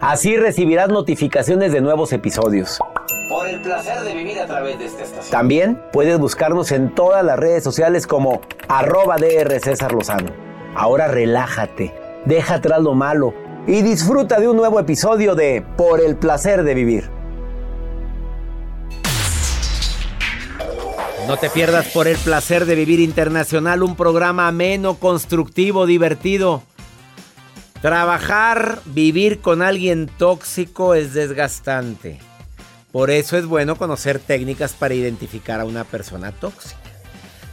Así recibirás notificaciones de nuevos episodios. Por el placer de vivir a través de esta estación. También puedes buscarnos en todas las redes sociales como arroba DR César Lozano. Ahora relájate, deja atrás lo malo y disfruta de un nuevo episodio de Por el placer de vivir. No te pierdas por el placer de vivir internacional, un programa ameno, constructivo, divertido. Trabajar, vivir con alguien tóxico es desgastante. Por eso es bueno conocer técnicas para identificar a una persona tóxica.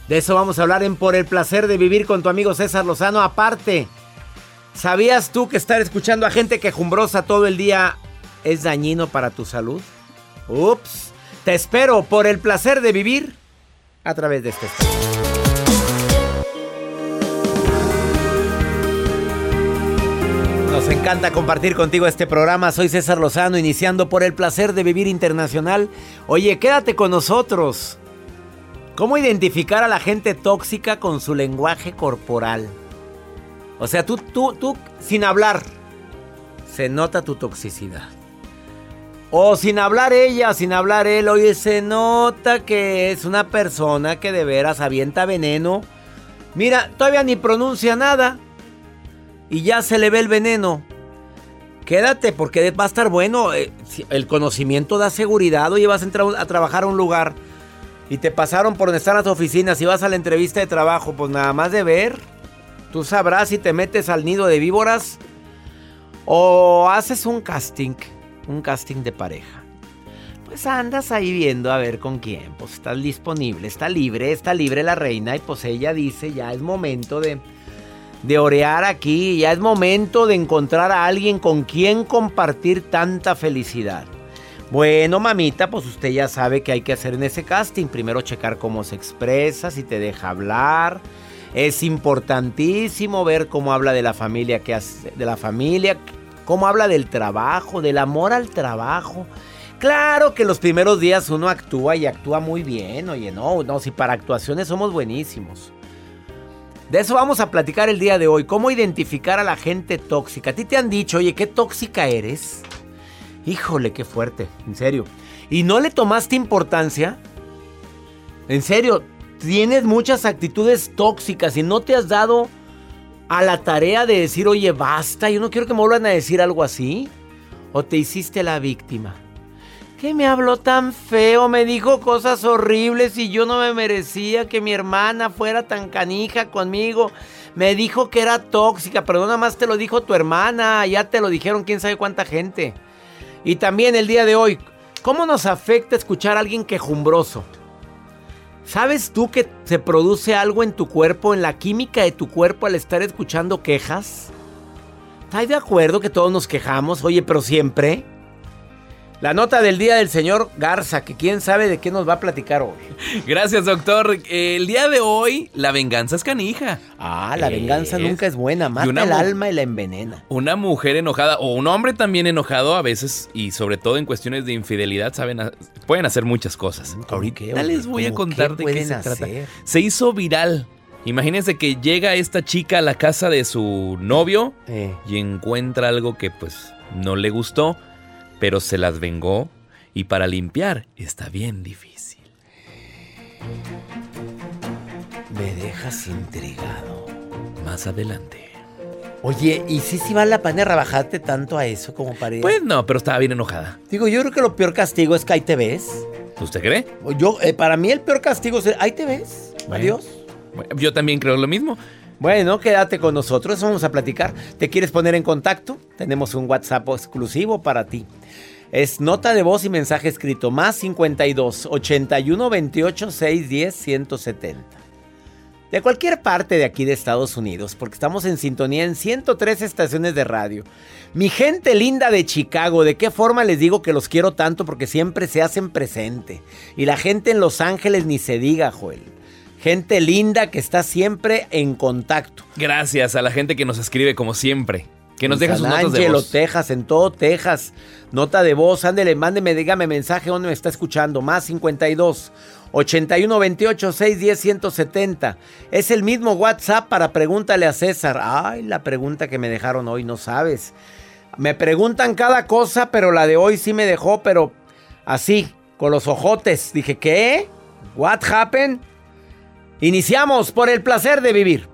De eso vamos a hablar en Por el placer de vivir con tu amigo César Lozano. Aparte, ¿sabías tú que estar escuchando a gente quejumbrosa todo el día es dañino para tu salud? Ups. Te espero por el placer de vivir a través de este. Nos encanta compartir contigo este programa. Soy César Lozano, iniciando por el placer de vivir internacional. Oye, quédate con nosotros. ¿Cómo identificar a la gente tóxica con su lenguaje corporal? O sea, tú, tú, tú, sin hablar, se nota tu toxicidad. O sin hablar ella, sin hablar él, oye, se nota que es una persona que de veras avienta veneno. Mira, todavía ni pronuncia nada y ya se le ve el veneno. Quédate porque va a estar bueno. eh, El conocimiento da seguridad. Oye, vas a entrar a trabajar a un lugar y te pasaron por donde están las oficinas y vas a la entrevista de trabajo, pues nada más de ver. Tú sabrás si te metes al nido de víboras o haces un casting, un casting de pareja. Pues andas ahí viendo a ver con quién, pues estás disponible, está libre, está libre la reina y pues ella dice ya es momento de de orear aquí, ya es momento de encontrar a alguien con quien compartir tanta felicidad. Bueno, mamita, pues usted ya sabe qué hay que hacer en ese casting. Primero checar cómo se expresa, si te deja hablar. Es importantísimo ver cómo habla de la familia que hace, de la familia, cómo habla del trabajo, del amor al trabajo. Claro que los primeros días uno actúa y actúa muy bien, oye, no, no, si para actuaciones somos buenísimos. De eso vamos a platicar el día de hoy. ¿Cómo identificar a la gente tóxica? A ti te han dicho, oye, qué tóxica eres. Híjole, qué fuerte, en serio. ¿Y no le tomaste importancia? En serio, tienes muchas actitudes tóxicas y no te has dado a la tarea de decir, oye, basta, yo no quiero que me vuelvan a decir algo así. O te hiciste la víctima. ¿Qué me habló tan feo? Me dijo cosas horribles y yo no me merecía que mi hermana fuera tan canija conmigo. Me dijo que era tóxica, pero nada más te lo dijo tu hermana, ya te lo dijeron quién sabe cuánta gente. Y también el día de hoy, ¿cómo nos afecta escuchar a alguien quejumbroso? ¿Sabes tú que se produce algo en tu cuerpo, en la química de tu cuerpo al estar escuchando quejas? ¿Estás de acuerdo que todos nos quejamos? Oye, pero siempre. La nota del día del señor Garza, que quién sabe de qué nos va a platicar hoy. Gracias, doctor. El día de hoy, la venganza es canija. Ah, la venganza nunca es buena, mata el alma y la envenena. Una mujer enojada o un hombre también enojado a veces y sobre todo en cuestiones de infidelidad saben pueden hacer muchas cosas. Ahorita les voy a contar de qué se trata. Se hizo viral Imagínense que llega esta chica a la casa de su novio eh. y encuentra algo que pues no le gustó pero se las vengó y para limpiar está bien difícil. Me dejas intrigado. Más adelante. Oye, ¿y si sí, vale la pena rebajarte tanto a eso como para Pues no, pero estaba bien enojada. Digo, yo creo que lo peor castigo es que ahí te ves. ¿Usted cree? Yo, eh, para mí el peor castigo es ahí te ves. Adiós. yo también creo lo mismo. Bueno, quédate con nosotros, vamos a platicar. ¿Te quieres poner en contacto? Tenemos un WhatsApp exclusivo para ti. Es nota de voz y mensaje escrito más 52 81 28 610 170. De cualquier parte de aquí de Estados Unidos, porque estamos en sintonía en 103 estaciones de radio. Mi gente linda de Chicago, ¿de qué forma les digo que los quiero tanto? Porque siempre se hacen presente. Y la gente en Los Ángeles ni se diga, Joel. Gente linda que está siempre en contacto. Gracias a la gente que nos escribe como siempre. Que nos deja sus notas de voz. Texas, en todo Texas. Nota de voz, ándele, mándeme, dígame mensaje donde me está escuchando. Más 52 81 28 610 170. Es el mismo WhatsApp para pregúntale a César. Ay, la pregunta que me dejaron hoy, no sabes. Me preguntan cada cosa, pero la de hoy sí me dejó, pero así, con los ojotes. Dije, ¿qué? ¿What happened? Iniciamos por el placer de vivir.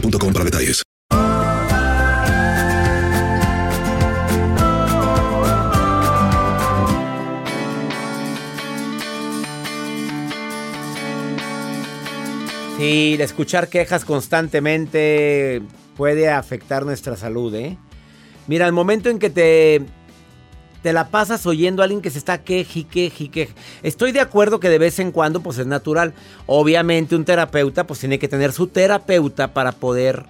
boostmobile.com para detalles. Sí, escuchar quejas constantemente puede afectar nuestra salud, ¿eh? Mira, el momento en que te, te la pasas oyendo a alguien que se está queje, queje. Estoy de acuerdo que de vez en cuando pues es natural. Obviamente un terapeuta pues tiene que tener su terapeuta para poder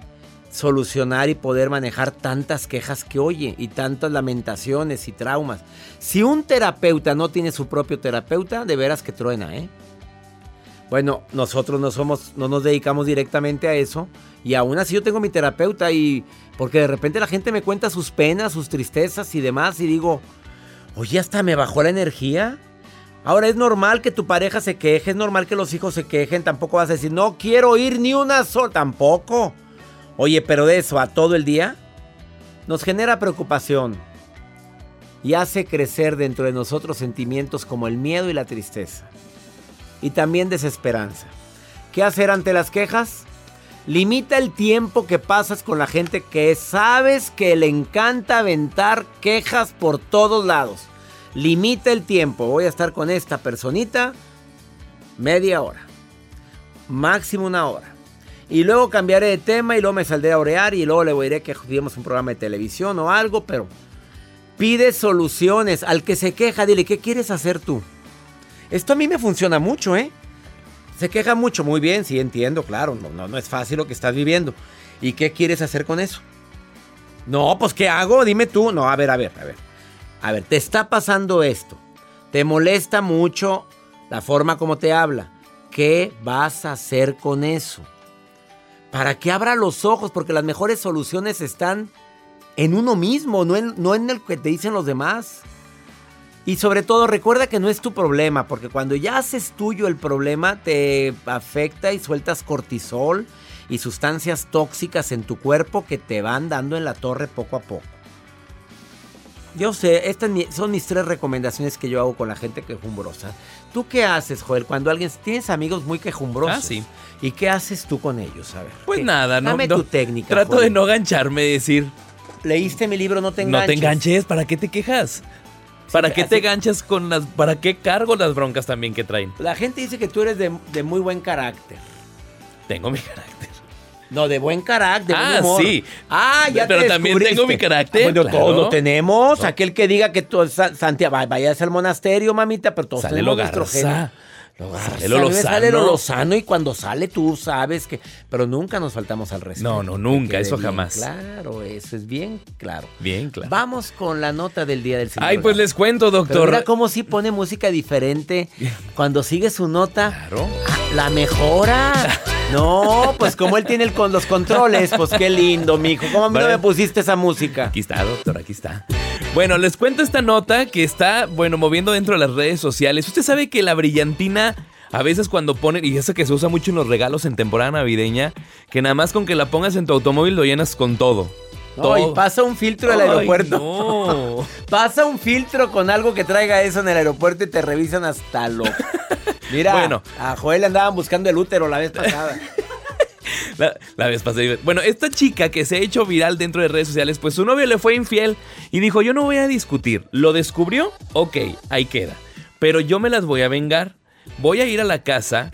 solucionar y poder manejar tantas quejas que oye y tantas lamentaciones y traumas. Si un terapeuta no tiene su propio terapeuta, de veras que truena, ¿eh? Bueno, nosotros no somos, no nos dedicamos directamente a eso. Y aún así yo tengo mi terapeuta y porque de repente la gente me cuenta sus penas, sus tristezas y demás y digo, oye, hasta me bajó la energía. Ahora es normal que tu pareja se queje, es normal que los hijos se quejen, tampoco vas a decir, no quiero ir ni una sola, tampoco. Oye, pero de eso a todo el día nos genera preocupación y hace crecer dentro de nosotros sentimientos como el miedo y la tristeza y también desesperanza. ¿Qué hacer ante las quejas? Limita el tiempo que pasas con la gente que sabes que le encanta aventar quejas por todos lados. Limita el tiempo. Voy a estar con esta personita media hora. Máximo una hora. Y luego cambiaré de tema y luego me saldré a orear y luego le diré que jodimos un programa de televisión o algo, pero pide soluciones. Al que se queja, dile, ¿qué quieres hacer tú? Esto a mí me funciona mucho, ¿eh? Se queja mucho, muy bien, sí entiendo, claro, no, no, no es fácil lo que estás viviendo. ¿Y qué quieres hacer con eso? No, pues ¿qué hago? Dime tú. No, a ver, a ver, a ver. A ver, te está pasando esto. Te molesta mucho la forma como te habla. ¿Qué vas a hacer con eso? Para que abra los ojos, porque las mejores soluciones están en uno mismo, no en, no en el que te dicen los demás. Y sobre todo recuerda que no es tu problema, porque cuando ya haces tuyo el problema te afecta y sueltas cortisol y sustancias tóxicas en tu cuerpo que te van dando en la torre poco a poco. Yo sé, estas son mis tres recomendaciones que yo hago con la gente quejumbrosa. ¿Tú qué haces, Joel? Cuando alguien tienes amigos muy quejumbrosos. Ah, sí. ¿Y qué haces tú con ellos? A ver. Pues nada, no. Dame tu técnica. Trato Joel. de no gancharme, decir. Leíste mi libro, no te enganches. No te enganches, ¿para qué te quejas? ¿Para qué te ganchas con las... ¿Para qué cargo las broncas también que traen? La gente dice que tú eres de, de muy buen carácter. Tengo mi carácter. No, de buen carácter. de buen Ah, humor. sí. Ah, ya Pero te también tengo mi carácter, Bueno, claro. todos lo tenemos. No. Aquel que diga que tú, Sa- Santiago, vaya- vayas al monasterio, mamita, pero todos Sale tenemos lo nuestro genio. Lo garza. Sale lo A mí me sale lo lozano. lozano y cuando sale tú sabes que... Pero nunca nos faltamos al respeto. No, no, nunca, eso jamás. Claro, eso es bien claro. Bien, claro. Vamos con la nota del día del señor. Ay, pues les cuento, Pero doctor. mira cómo sí pone música diferente cuando sigue su nota. Claro. Ah, La mejora. No, pues como él tiene el con los controles, pues qué lindo, mijo. ¿Cómo a mí no me pusiste esa música? Aquí está, doctor, aquí está. Bueno, les cuento esta nota que está, bueno, moviendo dentro de las redes sociales. Usted sabe que la brillantina, a veces cuando ponen, y esa que se usa mucho en los regalos en temporada navideña, que nada más con que la pongas en tu automóvil lo llenas con todo. No, y pasa un filtro del aeropuerto. no. Pasa un filtro con algo que traiga eso en el aeropuerto y te revisan hasta lo. Mira, Bueno. a Joel le andaban buscando el útero la vez pasada. La, la vez pasada. Bueno, esta chica que se ha hecho viral dentro de redes sociales, pues su novio le fue infiel y dijo, yo no voy a discutir. ¿Lo descubrió? Ok, ahí queda. Pero yo me las voy a vengar. Voy a ir a la casa,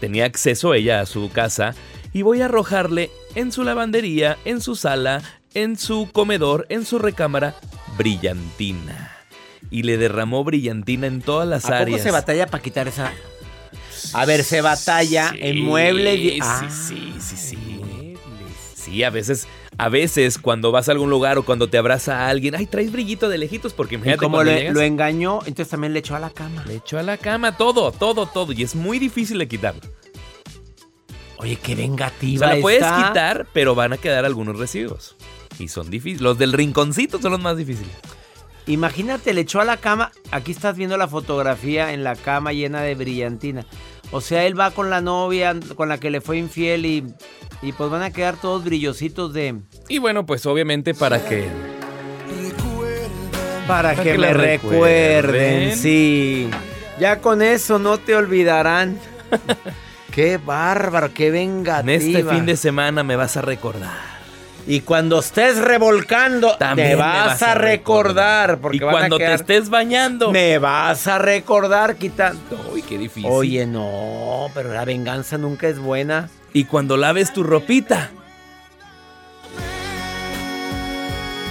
tenía acceso ella a su casa, y voy a arrojarle en su lavandería, en su sala, en su comedor, en su recámara, brillantina. Y le derramó brillantina en todas las ¿A poco áreas. se batalla para quitar esa? A ver, se batalla en muebles. y- Sí, Ah, sí, sí, sí. Sí, a veces, a veces cuando vas a algún lugar o cuando te abraza a alguien, ay, traes brillito de lejitos porque Y imagínate como le- llegas, lo engañó, entonces también le echó a la cama. le echó a la cama todo, todo, todo y es muy difícil de quitarlo. Oye, qué O vengativa. sea, la puedes quitar, pero van a quedar algunos residuos. Y son difíciles. Los del rinconcito son los más difíciles. Imagínate, le echó a la cama. Aquí estás viendo la fotografía en la cama llena de brillantina. O sea, él va con la novia con la que le fue infiel y, y pues van a quedar todos brillositos de... Y bueno, pues obviamente para que... Para, Para que, que me recuerden. sí. Ya con eso no te olvidarán. qué bárbaro, qué vengativa. En este fin de semana me vas a recordar. Y cuando estés revolcando, También me me vas, a a recordar. Porque y cuando te estés bañando... Me vas a recordar quitando. Uy, qué difícil. Oye, no, pero la venganza nunca es buena. Y cuando laves tu ropita...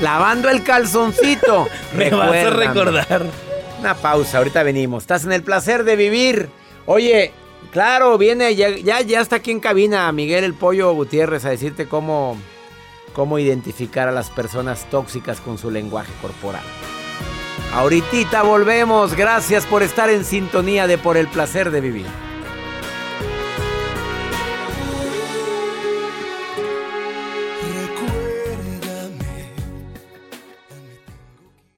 lavando el calzoncito. Me vas a recordar. Una pausa, ahorita venimos. Estás en el placer de vivir. Oye, claro, viene, ya, ya, está aquí en cabina Miguel el Pollo Gutiérrez a decirte cómo, cómo identificar a las personas tóxicas con su lenguaje corporal. Ahorita volvemos. Gracias por estar en sintonía de Por el placer de vivir.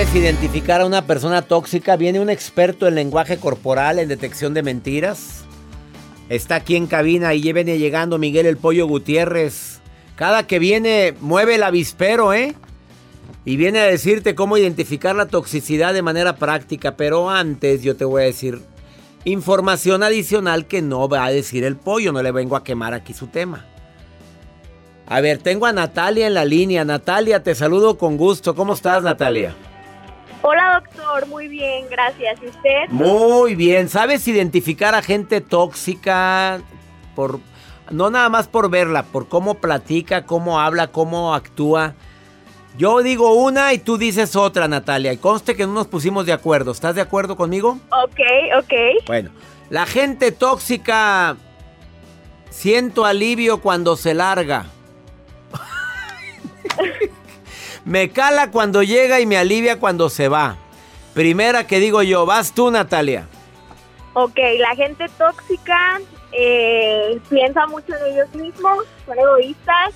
¿Sabes identificar a una persona tóxica? Viene un experto en lenguaje corporal, en detección de mentiras. Está aquí en cabina y viene llegando Miguel el Pollo Gutiérrez. Cada que viene mueve el avispero, ¿eh? Y viene a decirte cómo identificar la toxicidad de manera práctica. Pero antes yo te voy a decir información adicional que no va a decir el pollo. No le vengo a quemar aquí su tema. A ver, tengo a Natalia en la línea. Natalia, te saludo con gusto. ¿Cómo estás, Natalia? Hola doctor, muy bien, gracias. ¿Y usted? Muy bien. ¿Sabes identificar a gente tóxica por no nada más por verla, por cómo platica, cómo habla, cómo actúa? Yo digo una y tú dices otra, Natalia. Y conste que no nos pusimos de acuerdo. ¿Estás de acuerdo conmigo? Ok, ok. Bueno, la gente tóxica siento alivio cuando se larga. Me cala cuando llega y me alivia cuando se va. Primera que digo yo, vas tú, Natalia. Ok, la gente tóxica eh, piensa mucho en ellos mismos, son egoístas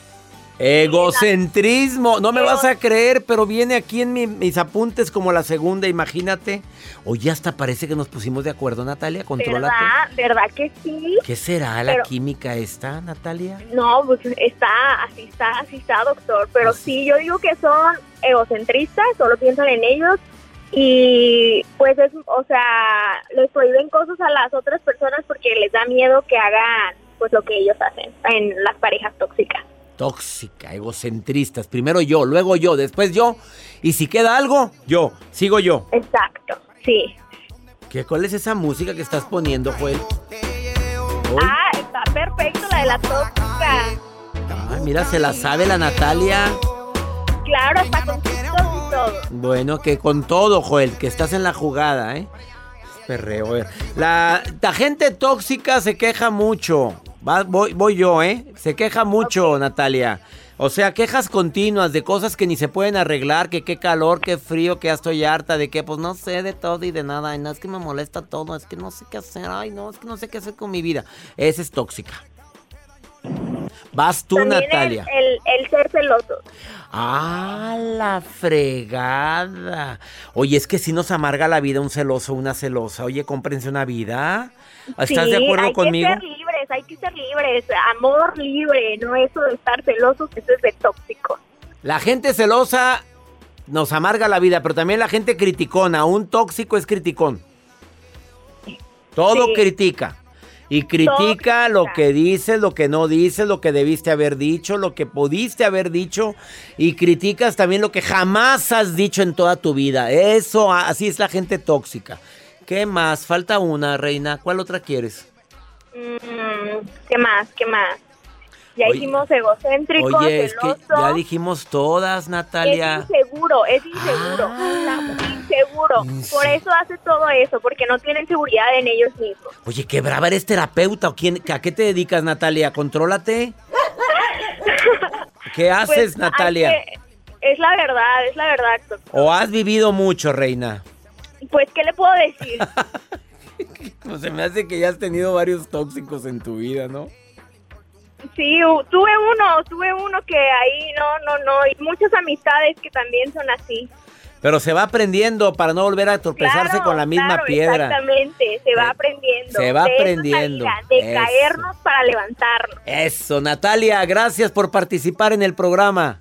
Egocentrismo, no me vas a creer, pero viene aquí en mis apuntes como la segunda, imagínate. Oye, hasta parece que nos pusimos de acuerdo, Natalia, contrólate. ¿Verdad? ¿Verdad que sí? ¿Qué será la química esta, Natalia? No, pues está, así está, así está, doctor. Pero sí, yo digo que son egocentristas, solo piensan en ellos y pues es, o sea, les prohíben cosas a las otras personas porque les da miedo que hagan pues lo que ellos hacen en las parejas tóxicas tóxica, egocentristas. Primero yo, luego yo, después yo. Y si queda algo, yo, sigo yo. Exacto, sí. ¿Qué, ¿Cuál es esa música que estás poniendo, Joel? Ah, está perfecto la de la tóxica. Ay, mira, se la sabe la Natalia. Claro, está con todo. Bueno, que con todo, Joel, que estás en la jugada, ¿eh? Perreo. La, la gente tóxica se queja mucho voy, voy yo, ¿eh? Se queja mucho, Natalia. O sea, quejas continuas de cosas que ni se pueden arreglar, que qué calor, qué frío, que ya estoy harta, de que pues no sé de todo y de nada. Ay, no, es que me molesta todo, es que no sé qué hacer, ay, no, es que no sé qué hacer con mi vida. Esa es tóxica. Vas tú, Natalia. El, el, ser celoso. Ah, la fregada. Oye, es que si nos amarga la vida un celoso, una celosa. Oye, cómprense una vida. ¿Estás de acuerdo conmigo? Hay que ser libres, hay que ser libres. Amor libre, no eso de estar celosos, eso es de tóxico. La gente celosa nos amarga la vida, pero también la gente criticona. Un tóxico es criticón. Todo critica. Y critica lo que dices, lo que no dices, lo que debiste haber dicho, lo que pudiste haber dicho. Y criticas también lo que jamás has dicho en toda tu vida. Eso, así es la gente tóxica. ¿Qué más? Falta una, reina. ¿Cuál otra quieres? Mm, ¿Qué más? ¿Qué más? Ya dijimos egocéntrico, Oye, es que ya dijimos todas, Natalia. Es inseguro, es inseguro. Ah. inseguro. Por eso hace todo eso, porque no tienen seguridad en ellos mismos. Oye, qué brava, ¿eres terapeuta o quién? ¿A qué te dedicas, Natalia? ¿Contrólate? ¿Qué pues, haces, Natalia? es la verdad, es la verdad. ¿O has vivido mucho, reina? Pues, ¿qué le puedo decir? pues se me hace que ya has tenido varios tóxicos en tu vida, ¿no? Sí, tuve uno, tuve uno que ahí no, no, no, y muchas amistades que también son así. Pero se va aprendiendo para no volver a tropezarse con la misma piedra. Exactamente, se va eh, aprendiendo. Se va aprendiendo. de caernos para levantarnos. Eso, Natalia, gracias por participar en el programa.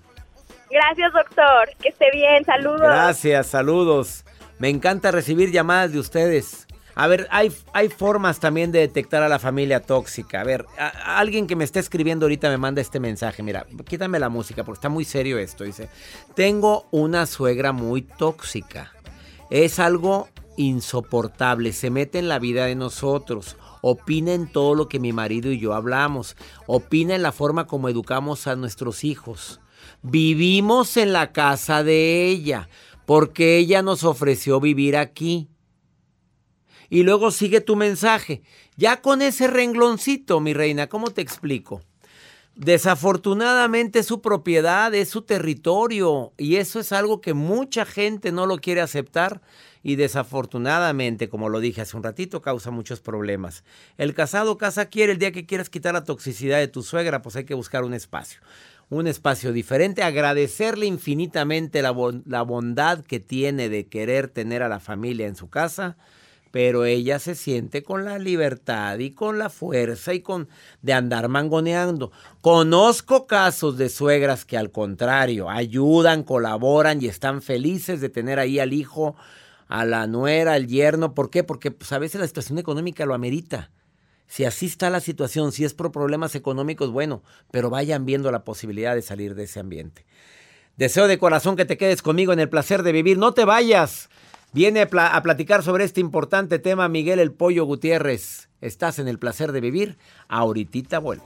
Gracias, doctor. Que esté bien, saludos. Gracias, saludos. Me encanta recibir llamadas de ustedes. A ver, hay, hay formas también de detectar a la familia tóxica. A ver, alguien que me está escribiendo ahorita me manda este mensaje. Mira, quítame la música porque está muy serio esto. Dice, tengo una suegra muy tóxica. Es algo insoportable. Se mete en la vida de nosotros. Opina en todo lo que mi marido y yo hablamos. Opina en la forma como educamos a nuestros hijos. Vivimos en la casa de ella porque ella nos ofreció vivir aquí y luego sigue tu mensaje. Ya con ese rengloncito, mi reina, ¿cómo te explico? Desafortunadamente es su propiedad, es su territorio y eso es algo que mucha gente no lo quiere aceptar y desafortunadamente, como lo dije hace un ratito, causa muchos problemas. El casado casa quiere, el día que quieras quitar la toxicidad de tu suegra, pues hay que buscar un espacio, un espacio diferente, agradecerle infinitamente la, la bondad que tiene de querer tener a la familia en su casa pero ella se siente con la libertad y con la fuerza y con de andar mangoneando. Conozco casos de suegras que al contrario ayudan, colaboran y están felices de tener ahí al hijo, a la nuera, al yerno. ¿Por qué? Porque pues, a veces la situación económica lo amerita. Si así está la situación, si es por problemas económicos, bueno, pero vayan viendo la posibilidad de salir de ese ambiente. Deseo de corazón que te quedes conmigo en el placer de vivir. No te vayas. Viene a, platicar sobre este importante tema Miguel El Pollo Gutiérrez. Estás en el placer de vivir. Ahorita vuelvo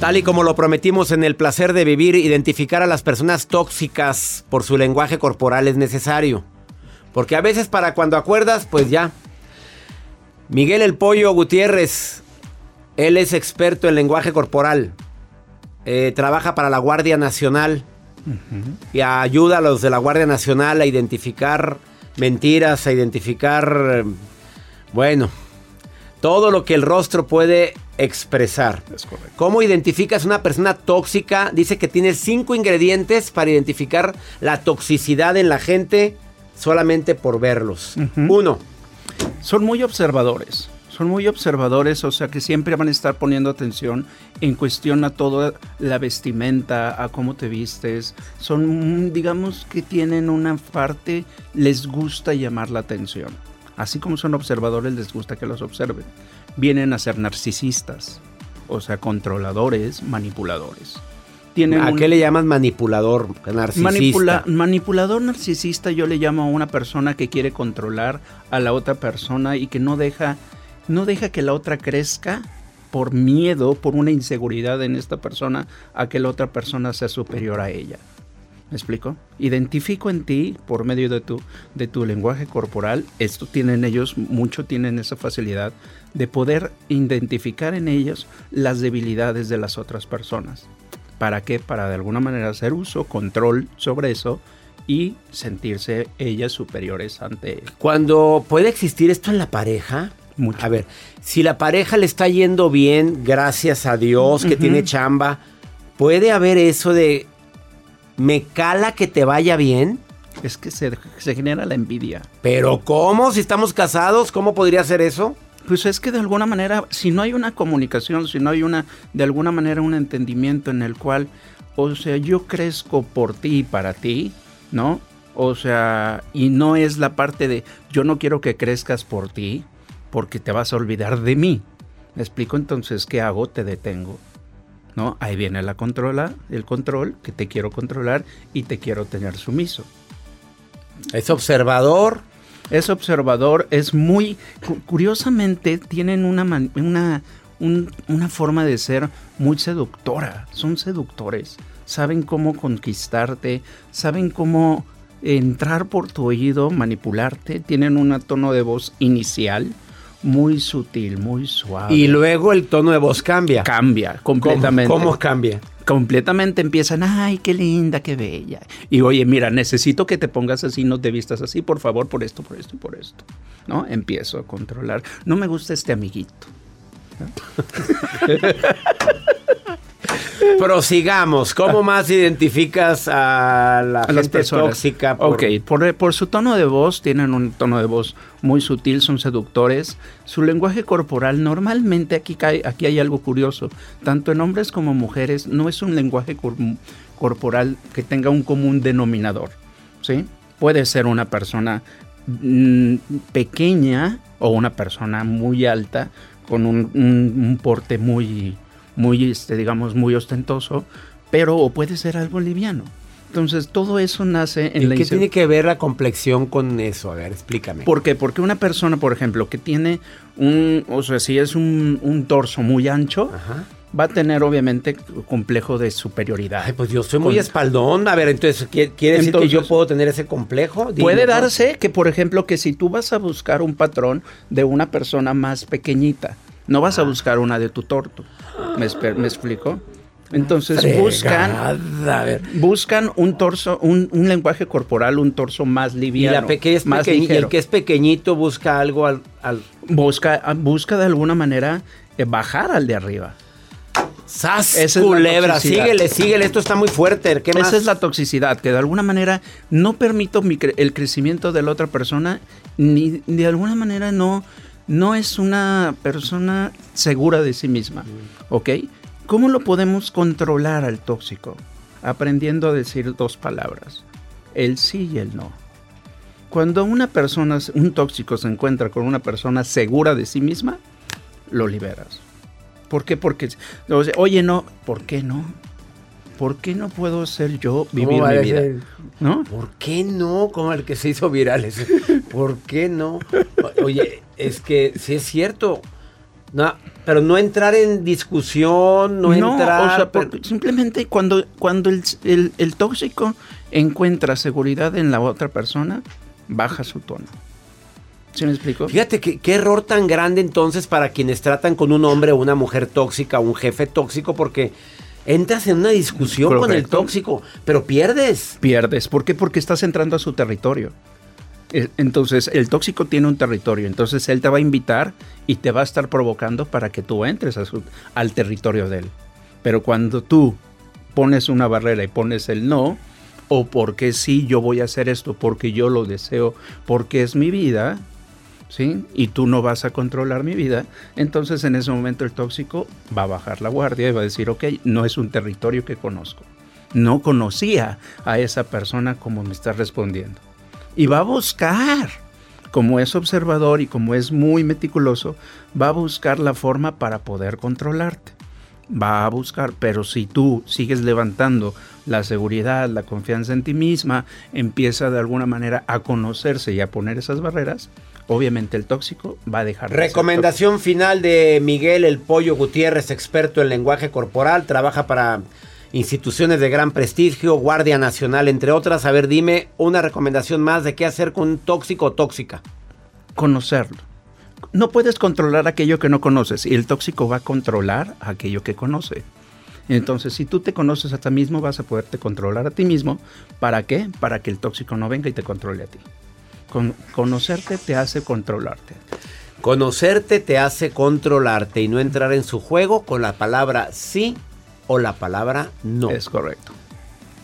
Tal y como lo prometimos en el placer de vivir, identificar a las personas tóxicas por su lenguaje corporal es necesario. Porque a veces para cuando acuerdas, pues ya. Miguel el Pollo Gutiérrez, él es experto en lenguaje corporal. Eh, trabaja para la Guardia Nacional y ayuda a los de la Guardia Nacional a identificar mentiras, a identificar, bueno, todo lo que el rostro puede expresar. Es correcto. ¿Cómo identificas una persona tóxica? Dice que tiene cinco ingredientes para identificar la toxicidad en la gente solamente por verlos. Uno. Son muy observadores. Son muy observadores, o sea que siempre van a estar poniendo atención en cuestión a toda la vestimenta, a cómo te vistes. Son, mm, digamos que tienen una parte, les gusta llamar la atención. Así como son observadores, les gusta que los observen. Vienen a ser narcisistas, o sea, controladores, manipuladores. Tienen ¿A un- qué le llaman manipulador, narcisista? Manipula- manipulador narcisista yo le llamo a una persona que quiere controlar a la otra persona y que no deja, no deja que la otra crezca por miedo, por una inseguridad en esta persona, a que la otra persona sea superior a ella. ¿Me explico? Identifico en ti, por medio de tu, de tu lenguaje corporal, esto tienen ellos, mucho tienen esa facilidad de poder identificar en ellos las debilidades de las otras personas. ¿Para qué? Para de alguna manera hacer uso, control sobre eso y sentirse ellas superiores ante él. Cuando puede existir esto en la pareja. A ver, si la pareja le está yendo bien, gracias a Dios, que tiene chamba, ¿puede haber eso de me cala que te vaya bien? Es que se, se genera la envidia. Pero ¿cómo? Si estamos casados, ¿cómo podría ser eso? Pues es que de alguna manera, si no hay una comunicación, si no hay una, de alguna manera un entendimiento en el cual, o sea, yo crezco por ti y para ti, ¿no? O sea, y no es la parte de yo no quiero que crezcas por ti porque te vas a olvidar de mí. ¿Me explico? Entonces, ¿qué hago? Te detengo. ¿No? Ahí viene la controla, el control, que te quiero controlar y te quiero tener sumiso. Es observador. Es observador, es muy... cu- Curiosamente, tienen una, man- una, un- una forma de ser muy seductora. Son seductores. Saben cómo conquistarte, saben cómo entrar por tu oído, manipularte. Tienen un tono de voz inicial muy sutil, muy suave. Y luego el tono de voz cambia. Cambia completamente. ¿Cómo, cómo cambia? completamente empiezan, ay, qué linda, qué bella. Y oye, mira, necesito que te pongas así, no te vistas así, por favor, por esto, por esto y por esto. ¿No? Empiezo a controlar. No me gusta este amiguito. Prosigamos. ¿Cómo más identificas a la a gente las personas. tóxica? por- Ok, por, por su tono de voz, tienen un tono de voz muy sutil, son seductores. Su lenguaje corporal, normalmente aquí, cae- aquí hay algo curioso. Tanto en hombres como mujeres, no es un lenguaje cor- corporal que tenga un común denominador. ¿sí? Puede ser una persona mm, pequeña o una persona muy alta con un, un- un porte muy, muy este, digamos, muy ostentoso, pero o puede ser algo liviano. Entonces todo eso nace en ¿Y la qué tiene que ver la complexión con eso? A ver, explícame. ¿Por qué? Porque una persona, por ejemplo, que tiene un, o sea, si es un, un torso muy ancho, va a tener obviamente complejo de superioridad. Ay, pues yo soy muy espaldón. A ver, entonces, ¿qui- ¿quiere decir que yo puedo tener ese complejo? Dime, Puede darse que, por ejemplo, que si tú vas a buscar un patrón de una persona más pequeñita, no vas a buscar una de tu torto. ¿Me, explico? Entonces buscan, Fregada, a ver. buscan un torso, un, un lenguaje corporal, un torso más Y, liviano, la pequeña es más pequeñi- y el que es pequeñito busca algo al... al- busca, busca de alguna manera eh, bajar al de arriba. ¡Sas! Esa culebra, síguele, síguele. Esto está muy fuerte. ¿Qué más? Esa es la toxicidad, que de alguna manera no permito mi cre- el crecimiento de la otra persona, ni de alguna manera no, no es una persona segura de sí misma. ¿Ok? ¿Cómo lo podemos controlar al tóxico? Aprendiendo a decir dos palabras, el sí y el no. Cuando una persona, un tóxico se encuentra con una persona segura de sí misma, lo liberas. ¿Por qué? Porque, oye, no, ¿por qué no? ¿Por qué no puedo ser yo vivir mi vida? ¿No? ¿Por qué no? Como el que se hizo viral. ¿Por qué no? Oye, es que sí es cierto. No, pero no entrar en discusión, no, entrar. O sea, simplemente cuando, cuando el, el, tóxico encuentra seguridad en la otra persona, baja su tono. ¿Sí me explico? Fíjate que, qué error tan grande entonces para quienes tratan con un hombre o una mujer tóxica, un jefe tóxico, porque entras en una discusión con el tóxico, pero pierdes. Pierdes. ¿Por qué? Porque estás entrando a su territorio. Eh, entonces, el tóxico tiene un territorio, entonces él te va a invitar y te va a estar provocando para que tú entres al territorio de él. Pero cuando tú pones una barrera y pones el no, o porque sí, yo voy a hacer esto, porque yo lo deseo, porque es mi vida, ¿sí? Y tú no vas a controlar mi vida, entonces en ese momento el tóxico va a bajar la guardia y va a decir, ok, no es un territorio que conozco. No conocía a esa persona como me está respondiendo y va a buscar, como es observador y como es muy meticuloso, va a buscar la forma para poder controlarte. Va a buscar, pero si tú sigues levantando la seguridad, la confianza en ti misma, empieza de alguna manera a conocerse y a poner esas barreras, obviamente el tóxico va a dejar. Recomendación final de Miguel El Pollo Gutiérrez, experto en lenguaje corporal, trabaja para instituciones de gran prestigio, Guardia Nacional, entre otras. A ver, dime una recomendación más de qué hacer con un tóxico o tóxica. Conocerlo. No puedes controlar aquello que no conoces y el tóxico va a controlar aquello que conoce. Entonces, si tú te conoces a ti mismo, vas a poderte controlar a ti mismo. ¿Para qué? Para que el tóxico no venga y te controle a ti. Con, conocerte te hace controlarte. Conocerte te hace controlarte y no entrar en su juego con la palabra sí o la palabra no. Es correcto.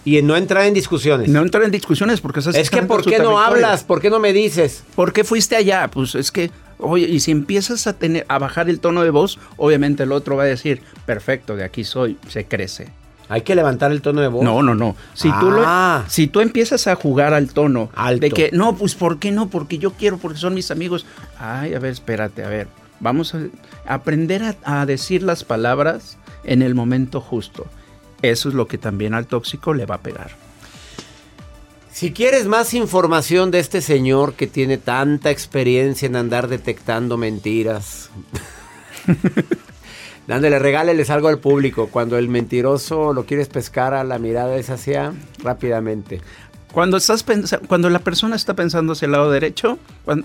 Y no entrar en discusiones. No entrar en discusiones porque Es que ¿por qué no hablas? ¿Por qué no me dices? ¿Por qué fuiste allá? Pues es que, oye, y si empiezas a tener a bajar el tono de voz, obviamente el otro va a decir, perfecto, de aquí soy, se crece. Hay que levantar el tono de voz. No, no, no. Si, tú, ah. si tú empiezas a jugar al tono de que, no, pues ¿por qué no? Porque yo quiero, porque son mis amigos. Ay, a ver, espérate, a ver. Vamos a aprender a decir las palabras en el momento justo. Eso es lo que también al tóxico le va a pegar. Si quieres más información de este señor que tiene tanta experiencia en andar detectando mentiras, dándole, regáleles algo al público. Cuando el mentiroso lo quieres pescar a la mirada es hacia rápidamente. Cuando, estás cuando la persona está pensando hacia el lado derecho,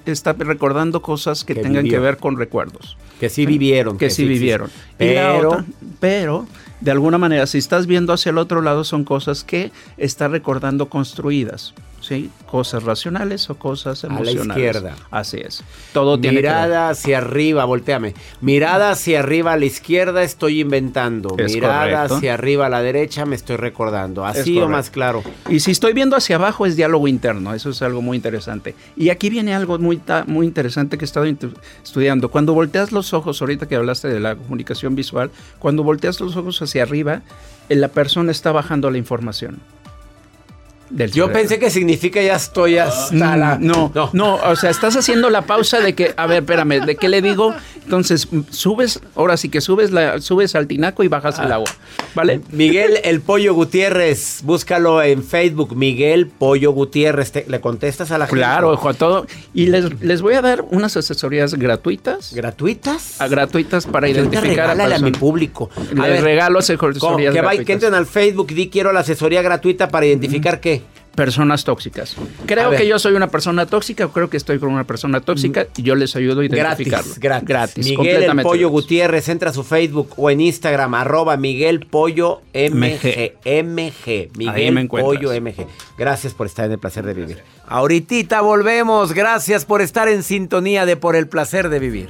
está recordando cosas que, tengan que ver con recuerdos. Que sí vivieron. Que, sí, vivieron. Pero, pero, de alguna manera, si estás viendo hacia el otro lado, son cosas que está recordando construidas. ¿Sí? Cosas racionales o cosas emocionales. A la izquierda. Así es. Todo tiene Mirada hacia arriba, volteame. Mirada hacia arriba a la izquierda estoy inventando. Mirada hacia arriba a la derecha me estoy recordando. Así o más claro. Y si estoy viendo hacia abajo es diálogo interno. Eso es algo muy interesante. Y aquí viene algo muy, muy interesante que he estado estudiando. Cuando volteas los ojos, ahorita que hablaste de la comunicación visual, cuando volteas los ojos hacia arriba, eh, la persona está bajando la información. Yo pensé que significa ya estoy hasta la... No, no, no, o sea, estás haciendo la pausa de que, a ver, espérame, ¿de qué le digo? Entonces, subes, ahora sí que subes, la, subes al tinaco y bajas el agua, ¿vale? Miguel El Pollo Gutiérrez, búscalo en Facebook, Miguel Pollo Gutiérrez, le contestas a la gente. Claro, a todo. Y les, les voy a dar unas asesorías gratuitas. ¿Gratuitas? A, gratuitas para identificar a, a mi público. A les regalo asesorías que, gratuitas. que entren al Facebook, di quiero la asesoría gratuita para identificar qué personas tóxicas. Creo que yo soy una persona tóxica o creo que estoy con una persona tóxica y yo les ayudo a identificarlo. Gratis, gratis. Miguel el Pollo Gutiérrez, entra a su Facebook o en Instagram, arroba Miguel Pollo MG. MG. Miguel Pollo MG. Gracias por estar en el placer de vivir. Ahorita volvemos. Gracias por estar en sintonía de Por el placer de vivir.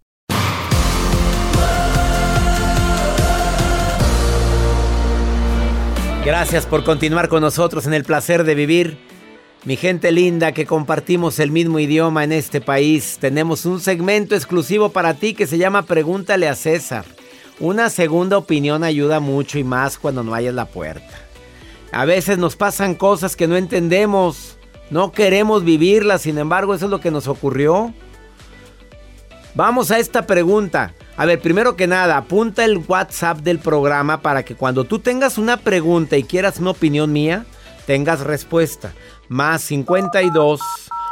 Gracias por continuar con nosotros en el placer de vivir. Mi gente linda que compartimos el mismo idioma en este país, tenemos un segmento exclusivo para ti que se llama Pregúntale a César. Una segunda opinión ayuda mucho y más cuando no hayas la puerta. A veces nos pasan cosas que no entendemos, no queremos vivirlas, sin embargo eso es lo que nos ocurrió. Vamos a esta pregunta. A ver, primero que nada, apunta el WhatsApp del programa para que cuando tú tengas una pregunta y quieras una opinión mía, tengas respuesta. Más 52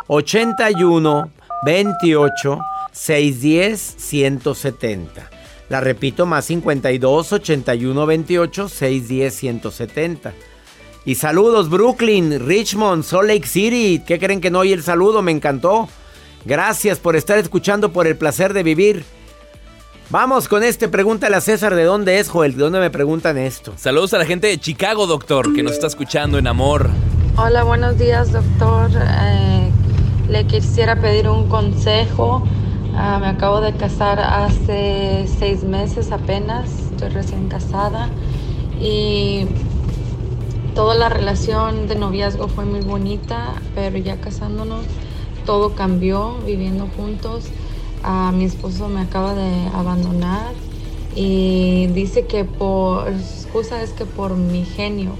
81 28 610 170. La repito, más 52 81 28 610 170. Y saludos Brooklyn, Richmond, Salt Lake City. ¿Qué creen que no oye el saludo? Me encantó. Gracias por estar escuchando por el placer de vivir. Vamos con este, pregúntale a César de dónde es, Joel, de dónde me preguntan esto. Saludos a la gente de Chicago, doctor, que nos está escuchando en amor. Hola, buenos días, doctor. Eh, le quisiera pedir un consejo. Ah, me acabo de casar hace seis meses apenas, estoy recién casada y toda la relación de noviazgo fue muy bonita, pero ya casándonos todo cambió, viviendo juntos a mi esposo me acaba de abandonar y dice que por, excusa es que por mi genio,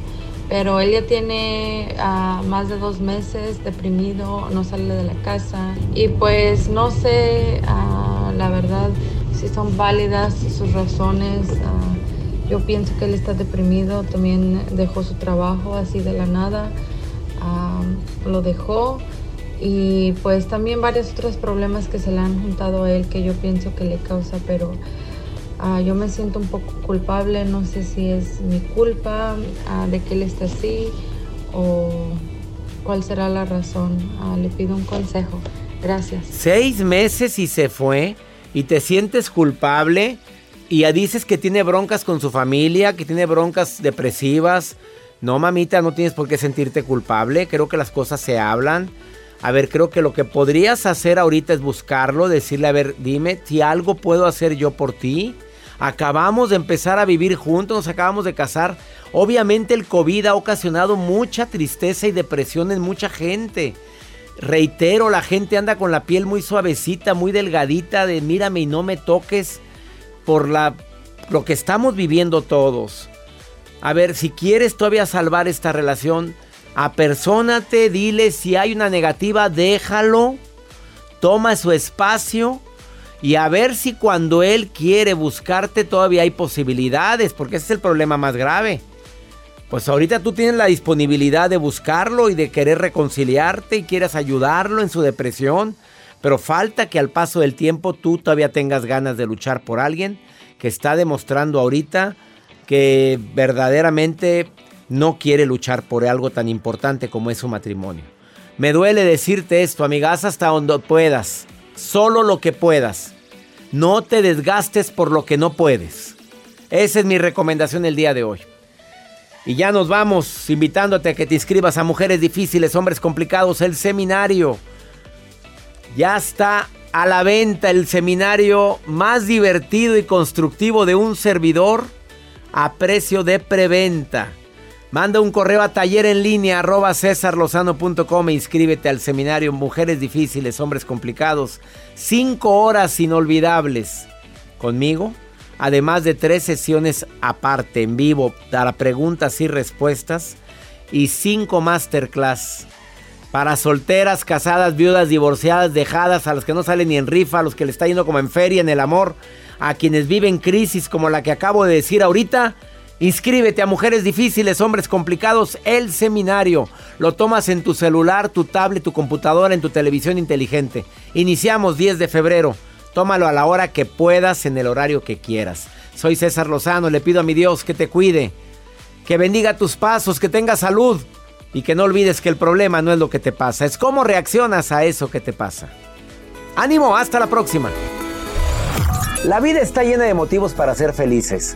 pero él ya tiene uh, más de dos meses deprimido, no sale de la casa y pues no sé uh, la verdad si son válidas sus razones. Uh, yo pienso que él está deprimido, también dejó su trabajo así de la nada, lo dejó y pues también varios otros problemas que se le han juntado a él que yo pienso que le causa, pero uh, yo me siento un poco culpable, no sé si es mi culpa uh, de que él esté así o cuál será la razón. Uh, le pido un consejo. Gracias. Seis meses y se fue y te sientes culpable y ya dices que tiene broncas con su familia, que tiene broncas depresivas. No, mamita, no tienes por qué sentirte culpable. Creo que las cosas se hablan. A ver, creo que lo que podrías hacer ahorita es buscarlo, decirle, a ver, dime si algo puedo hacer yo por ti. Acabamos de empezar a vivir juntos, nos acabamos de casar. Obviamente el COVID ha ocasionado mucha tristeza y depresión en mucha gente. Reitero, la gente anda con la piel muy suavecita, muy delgadita, de mírame y no me toques por la, lo que estamos viviendo todos. A ver, si quieres todavía salvar esta relación, Apersónate, dile si hay una negativa, déjalo. Toma su espacio y a ver si cuando él quiere buscarte todavía hay posibilidades, porque ese es el problema más grave. Pues ahorita tú tienes la disponibilidad de buscarlo y de querer reconciliarte y quieres ayudarlo en su depresión, pero falta que al paso del tiempo tú todavía tengas ganas de luchar por alguien que está demostrando ahorita que verdaderamente no quiere luchar por algo tan importante como es su matrimonio. Me duele decirte esto, amigas, hasta donde puedas. Solo lo que puedas. No te desgastes por lo que no puedes. Esa es mi recomendación el día de hoy. Y ya nos vamos invitándote a que te inscribas a Mujeres Difíciles, Hombres Complicados, el seminario. Ya está a la venta el seminario más divertido y constructivo de un servidor a precio de preventa. Manda un correo a taller en línea arroba e inscríbete al seminario Mujeres Difíciles, Hombres Complicados. Cinco horas inolvidables conmigo, además de tres sesiones aparte en vivo para preguntas y respuestas y cinco masterclass para solteras, casadas, viudas, divorciadas, dejadas, a los que no salen ni en rifa, a los que le está yendo como en feria en el amor, a quienes viven crisis como la que acabo de decir ahorita Inscríbete a Mujeres Difíciles, Hombres Complicados, el seminario. Lo tomas en tu celular, tu tablet, tu computadora, en tu televisión inteligente. Iniciamos 10 de febrero. Tómalo a la hora que puedas, en el horario que quieras. Soy César Lozano, le pido a mi Dios que te cuide, que bendiga tus pasos, que tengas salud y que no olvides que el problema no es lo que te pasa, es cómo reaccionas a eso que te pasa. Ánimo, hasta la próxima. La vida está llena de motivos para ser felices.